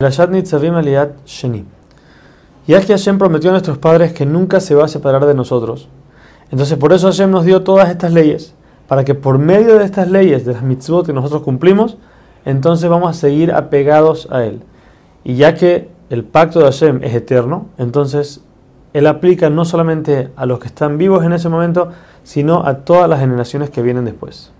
Rashat Nitzavim Ya que Hashem prometió a nuestros padres que nunca se va a separar de nosotros, entonces por eso Hashem nos dio todas estas leyes, para que por medio de estas leyes, de las mitzvot que nosotros cumplimos, entonces vamos a seguir apegados a Él. Y ya que el pacto de Hashem es eterno, entonces Él aplica no solamente a los que están vivos en ese momento, sino a todas las generaciones que vienen después.